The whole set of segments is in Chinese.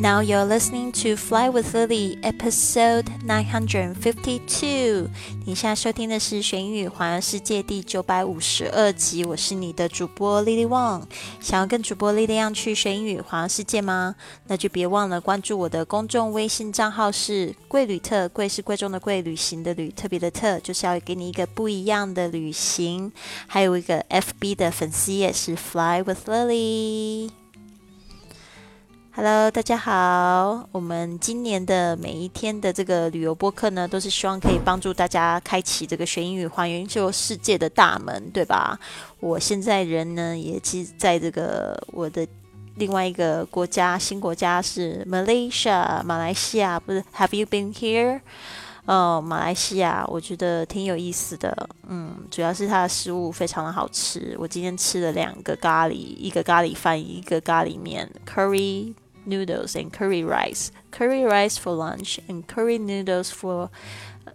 Now you're listening to Fly with Lily, episode nine hundred and fifty-two. 你现在收听的是《玄宇环游世界》第九百五十二集。我是你的主播 Lily Wang。想要跟主播 Lily 一样去玄宇环游世界吗？那就别忘了关注我的公众微信账号是“贵旅特”，贵是贵重的贵，旅行的旅，特别的特，就是要给你一个不一样的旅行。还有一个 FB 的粉丝也是 Fly with Lily。Hello，大家好。我们今年的每一天的这个旅游播客呢，都是希望可以帮助大家开启这个学英语环游世界的大门，对吧？我现在人呢，也其实在这个我的另外一个国家，新国家是 Malaysia，马来西亚。不是，Have you been here？哦，马来西亚，我觉得挺有意思的。嗯，主要是它的食物非常的好吃。我今天吃了两个咖喱，一个咖喱饭，一个咖喱面，curry。noodles and curry rice. Curry rice for lunch and curry noodles for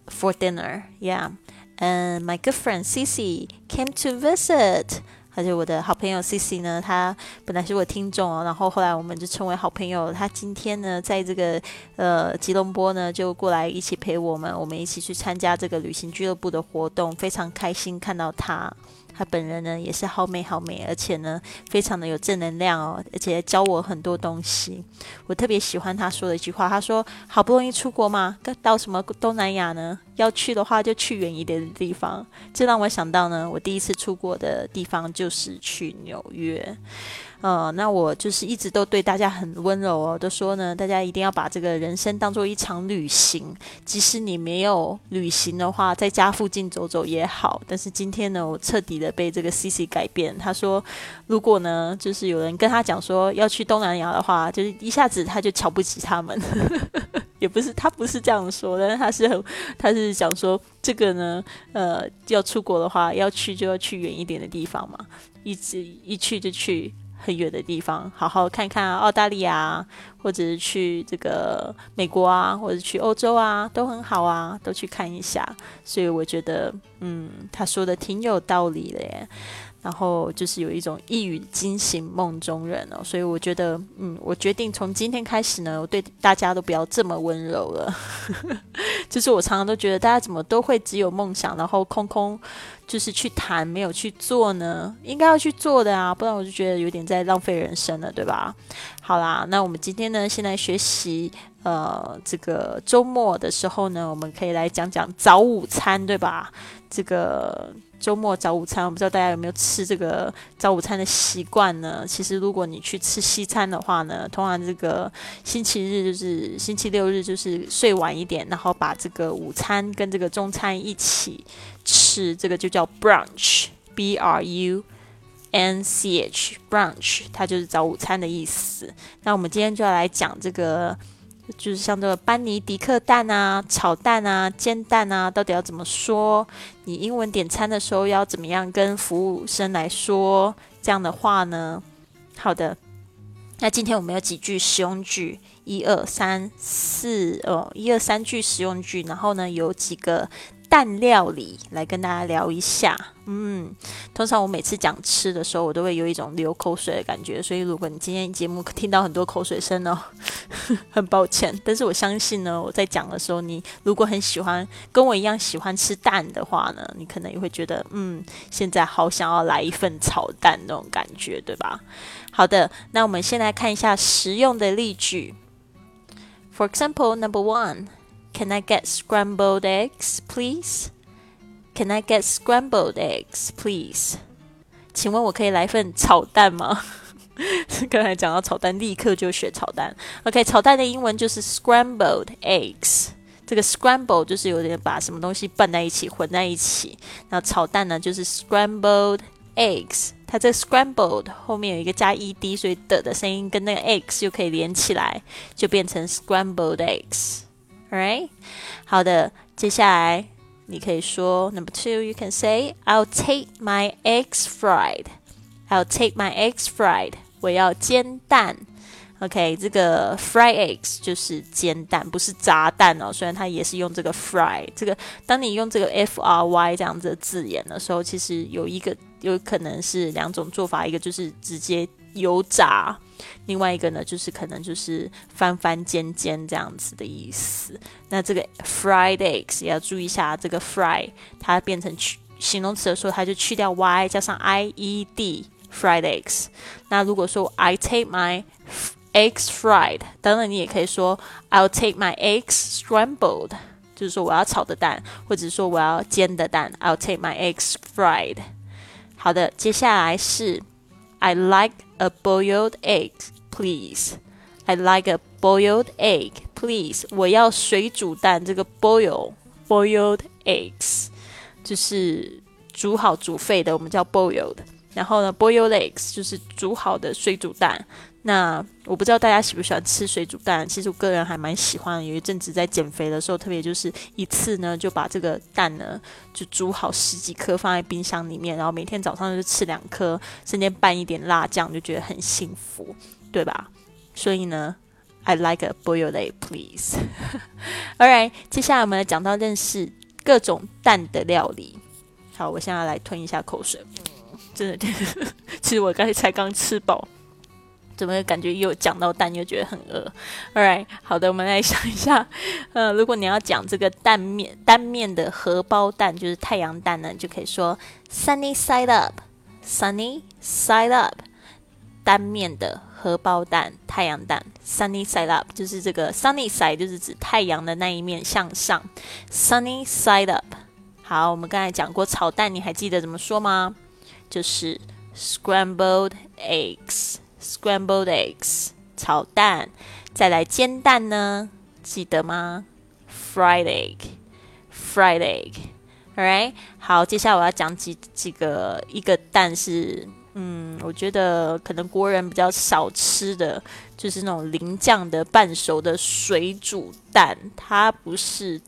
for dinner. Yeah. And my good friend Cici came to visit. 而且我的好朋友 Cici 呢，他本来是我听众哦，然后后来我们就成为好朋友。他今天呢，在这个呃吉隆坡呢，就过来一起陪我们，我们一起去参加这个旅行俱乐部的活动，非常开心看到他。 他本人呢也是好美好美，而且呢非常的有正能量哦，而且教我很多东西。我特别喜欢他说的一句话，他说：“好不容易出国嘛，到什么东南亚呢？要去的话就去远一点的地方。”这让我想到呢，我第一次出国的地方就是去纽约。呃，那我就是一直都对大家很温柔哦，都说呢，大家一定要把这个人生当做一场旅行，即使你没有旅行的话，在家附近走走也好。但是今天呢，我彻底的被这个 C C 改变。他说，如果呢，就是有人跟他讲说要去东南亚的话，就是一下子他就瞧不起他们。也不是他不是这样说，但是他是很，他是讲说这个呢，呃，要出国的话，要去就要去远一点的地方嘛，一直一去就去。很远的地方，好好看看澳大利亚，或者是去这个美国啊，或者去欧洲啊，都很好啊，都去看一下。所以我觉得，嗯，他说的挺有道理的耶。然后就是有一种一语惊醒梦中人哦，所以我觉得，嗯，我决定从今天开始呢，我对大家都不要这么温柔了。就是我常常都觉得，大家怎么都会只有梦想，然后空空就是去谈，没有去做呢？应该要去做的啊，不然我就觉得有点在浪费人生了，对吧？好啦，那我们今天呢，先来学习，呃，这个周末的时候呢，我们可以来讲讲早午餐，对吧？这个。周末早午餐，我不知道大家有没有吃这个早午餐的习惯呢？其实，如果你去吃西餐的话呢，通常这个星期日就是星期六日，就是睡晚一点，然后把这个午餐跟这个中餐一起吃，这个就叫 brunch，b r u n c h，brunch，它就是早午餐的意思。那我们今天就要来讲这个。就是像这个班尼迪克蛋啊、炒蛋啊、煎蛋啊，到底要怎么说？你英文点餐的时候要怎么样跟服务生来说这样的话呢？好的，那今天我们有几句实用句，一二三四哦，一二三句实用句，然后呢有几个。蛋料理来跟大家聊一下，嗯，通常我每次讲吃的时候，我都会有一种流口水的感觉，所以如果你今天节目听到很多口水声呢，很抱歉。但是我相信呢，我在讲的时候，你如果很喜欢跟我一样喜欢吃蛋的话呢，你可能也会觉得，嗯，现在好想要来一份炒蛋那种感觉，对吧？好的，那我们先来看一下实用的例句。For example, number one. Can I get scrambled eggs, please? Can I get scrambled eggs, please? 请问我可以来份炒蛋吗？刚才讲到炒蛋，立刻就学炒蛋。OK，炒蛋的英文就是 scrambled eggs。这个 scrambled 就是有点把什么东西拌在一起、混在一起。那炒蛋呢，就是 scrambled eggs。它这 scrambled 后面有一个加 ed，所以的的声音跟那个 eggs 就可以连起来，就变成 scrambled eggs。Alright，好的，接下来你可以说 Number two, you can say I'll take my eggs fried. I'll take my eggs fried. 我要煎蛋。OK，这个 fry eggs 就是煎蛋，不是炸蛋哦。虽然它也是用这个 fry，这个当你用这个 f r y 这样子的字眼的时候，其实有一个有可能是两种做法，一个就是直接油炸。另外一个呢，就是可能就是翻翻煎煎这样子的意思。那这个 fried eggs 也要注意一下，这个 fry 它变成去形容词的时候，它就去掉 y 加上 i e d fried eggs。那如果说 I take my eggs fried，当然你也可以说 I'll take my eggs scrambled，就是说我要炒的蛋，或者说我要煎的蛋，I'll take my eggs fried。好的，接下来是 I like a boiled egg。Please, I like a boiled egg. Please，我要水煮蛋。这个 boil boiled eggs 就是煮好煮沸的，我们叫 boiled。 然后呢，boiled eggs 就是煮好的水煮蛋。那我不知道大家喜不喜欢吃水煮蛋，其实我个人还蛮喜欢。有一阵子在减肥的时候，特别就是一次呢就把这个蛋呢就煮好十几颗放在冰箱里面，然后每天早上就吃两颗，中间拌一点辣酱，就觉得很幸福。对吧？所以呢，I like a boiled egg, please. All right，接下来我们来讲到认识各种蛋的料理。好，我现在来吞一下口水。真的，其实我刚才才刚吃饱，怎么感觉又讲到蛋，又觉得很饿？All right，好的，我们来想一下。呃，如果你要讲这个蛋面单面的荷包蛋，就是太阳蛋呢，就可以说 sunny side up, sunny side up，单面的。荷包蛋、太阳蛋，sunny side up，就是这个 sunny side，就是指太阳的那一面向上，sunny side up。好，我们刚才讲过炒蛋，你还记得怎么说吗？就是 scrambled eggs，scrambled eggs，炒蛋。再来煎蛋呢，记得吗？fried egg，fried egg。All right，好，接下来我要讲几几个，一个蛋是。嗯，我觉得可能国人比较少吃的就是那种淋酱的半熟的水煮蛋，它不是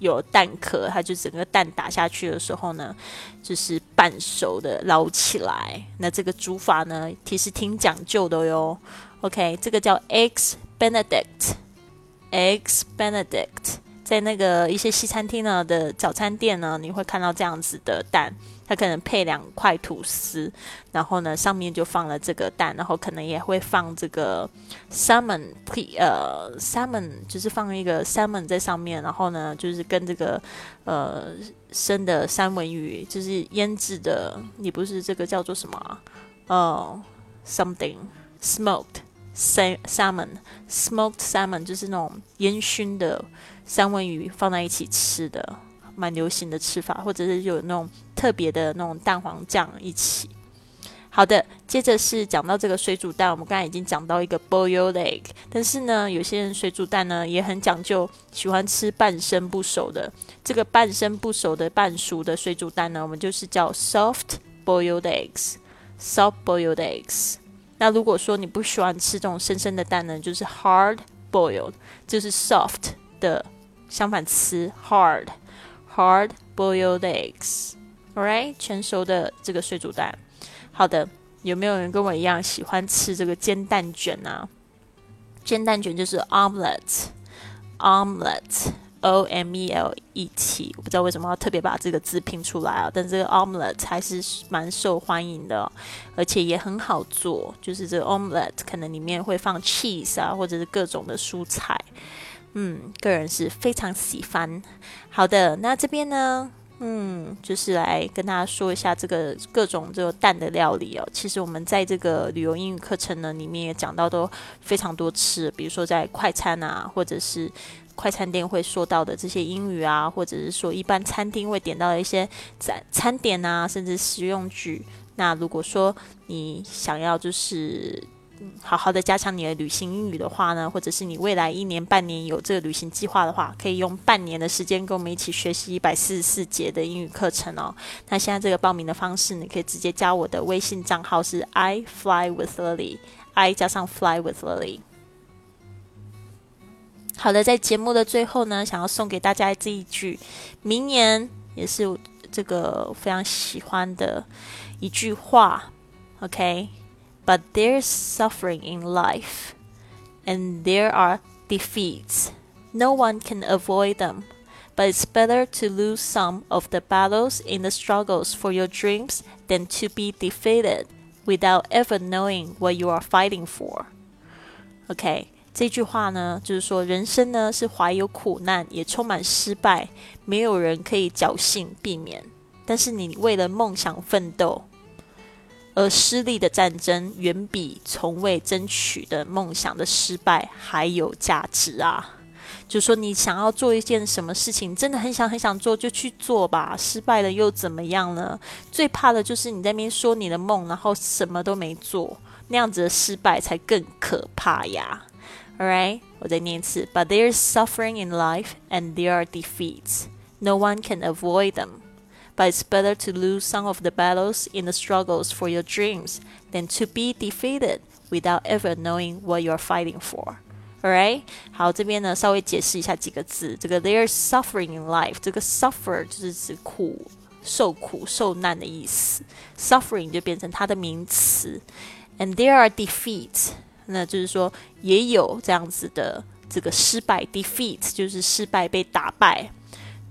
有蛋壳，它就整个蛋打下去的时候呢，就是半熟的捞起来。那这个煮法呢，其实挺讲究的哟。OK，这个叫 eggs Benedict，eggs Benedict，在那个一些西餐厅呢的早餐店呢，你会看到这样子的蛋。它可能配两块吐司，然后呢，上面就放了这个蛋，然后可能也会放这个 salmon，呃，salmon 就是放一个 salmon 在上面，然后呢，就是跟这个呃生的三文鱼，就是腌制的，你不是这个叫做什么？哦，something smoked salmon，smoked salmon 就是那种烟熏的三文鱼放在一起吃的。蛮流行的吃法，或者是有那种特别的那种蛋黄酱一起。好的，接着是讲到这个水煮蛋，我们刚才已经讲到一个 boiled egg，但是呢，有些人水煮蛋呢也很讲究，喜欢吃半生不熟的。这个半生不熟的半熟的水煮蛋呢，我们就是叫 soft boiled eggs，soft boiled eggs。那如果说你不喜欢吃这种生生的蛋呢，就是 hard boiled，就是 soft 的相反词 hard。Hard boiled eggs，alright，全熟的这个水煮蛋。好的，有没有人跟我一样喜欢吃这个煎蛋卷呢？煎蛋卷就是 omelette，omelette，o m e l e t。我不知道为什么要特别把这个字拼出来啊，但这个 omelette 还是蛮受欢迎的，而且也很好做。就是这个 omelette 可能里面会放 cheese 啊，或者是各种的蔬菜。嗯，个人是非常喜欢。好的，那这边呢，嗯，就是来跟大家说一下这个各种这个蛋的料理哦。其实我们在这个旅游英语课程呢里面也讲到都非常多吃，比如说在快餐啊，或者是快餐店会说到的这些英语啊，或者是说一般餐厅会点到的一些餐餐点啊，甚至实用句。那如果说你想要就是。好好的加强你的旅行英语的话呢，或者是你未来一年半年有这个旅行计划的话，可以用半年的时间跟我们一起学习一百四十四节的英语课程哦。那现在这个报名的方式，你可以直接加我的微信账号是 I fly with Lily，I 加上 fly with Lily。好的，在节目的最后呢，想要送给大家这一句明年，也是这个非常喜欢的一句话，OK。But there's suffering in life, and there are defeats. No one can avoid them, but it's better to lose some of the battles in the struggles for your dreams than to be defeated without ever knowing what you are fighting for. OK，这句话呢，就是说人生呢是怀有苦难，也充满失败，没有人可以侥幸避免。但是你为了梦想奋斗， 而失利的战争，远比从未争取的梦想的失败还有价值啊！就说你想要做一件什么事情，真的很想很想做，就去做吧。失败了又怎么样呢？最怕的就是你在那边说你的梦，然后什么都没做，那样子的失败才更可怕呀。！All right，我再念一次。But there's suffering in life, and there are defeats. No one can avoid them. But it's better to lose some of the battles in the struggles for your dreams than to be defeated without ever knowing what you're fighting for. Alright，好，这边呢稍微解释一下几个字。这个 there's suffering in life，这个 suffer 就是指苦、受苦、受难的意思，suffering 就变成它的名词。And there are defeats，那就是说也有这样子的这个失败，defeat 就是失败、被打败。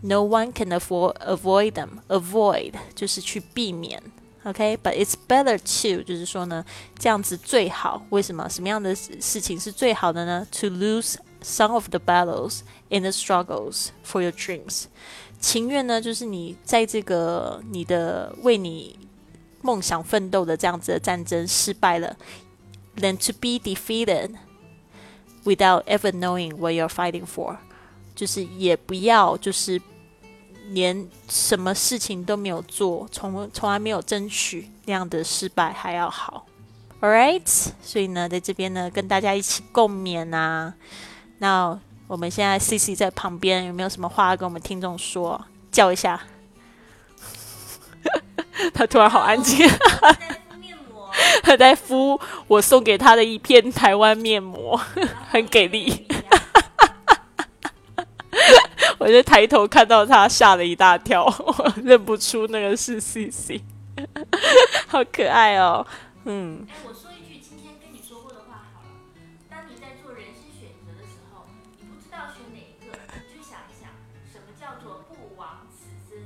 No one can avoid avoid them. Avoid 就是去避免，OK？But it's better to 就是说呢，这样子最好。为什么？什么样的事情是最好的呢？To lose some of the battles in the struggles for your dreams。情愿呢，就是你在这个你的为你梦想奋斗的这样子的战争失败了，than to be defeated without ever knowing what you're fighting for。 就是也不要，就是连什么事情都没有做，从从来没有争取那样的失败还要好。All right，所以呢，在这边呢，跟大家一起共勉啊。那我们现在 C C 在旁边，有没有什么话要跟我们听众说？叫一下。他突然好安静。他在敷我送给他的一片台湾面膜，很给力。我就抬头看到他，吓了一大跳，我认不出那个是 C C，好可爱哦，嗯。哎，我说一句今天跟你说过的话好了，当你在做人生选择的时候，你不知道选哪一个，你就想一想，什么叫做不枉此生，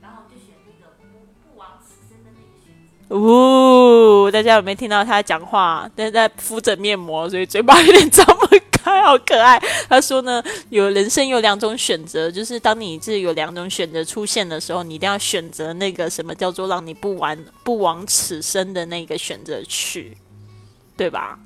然后就选那个不不枉此生的那个选择。呜，大家有没有听到他讲话？但是在敷着面膜，所以嘴巴有点张不 他，好可爱。他说呢，有人生有两种选择，就是当你这有两种选择出现的时候，你一定要选择那个什么叫做让你不完不枉此生的那个选择去，对吧？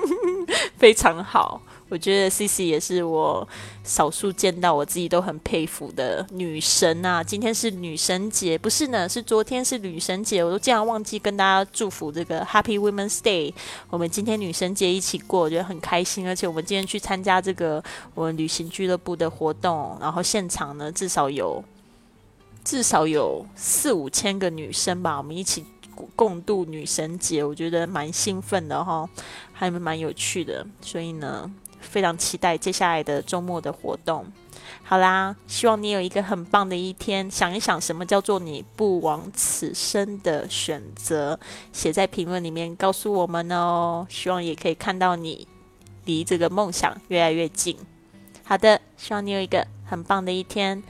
非常好。我觉得 C C 也是我少数见到我自己都很佩服的女神啊！今天是女神节，不是呢？是昨天是女神节，我都竟然忘记跟大家祝福这个 Happy Women's Day。我们今天女神节一起过，我觉得很开心。而且我们今天去参加这个我们旅行俱乐部的活动，然后现场呢至少有至少有四五千个女生吧，我们一起共度女神节，我觉得蛮兴奋的哈，还蛮有趣的。所以呢。非常期待接下来的周末的活动。好啦，希望你有一个很棒的一天。想一想，什么叫做你不枉此生的选择？写在评论里面告诉我们哦。希望也可以看到你离这个梦想越来越近。好的，希望你有一个很棒的一天。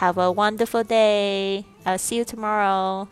Have a wonderful day. I'll see you tomorrow.